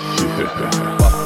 Yeah.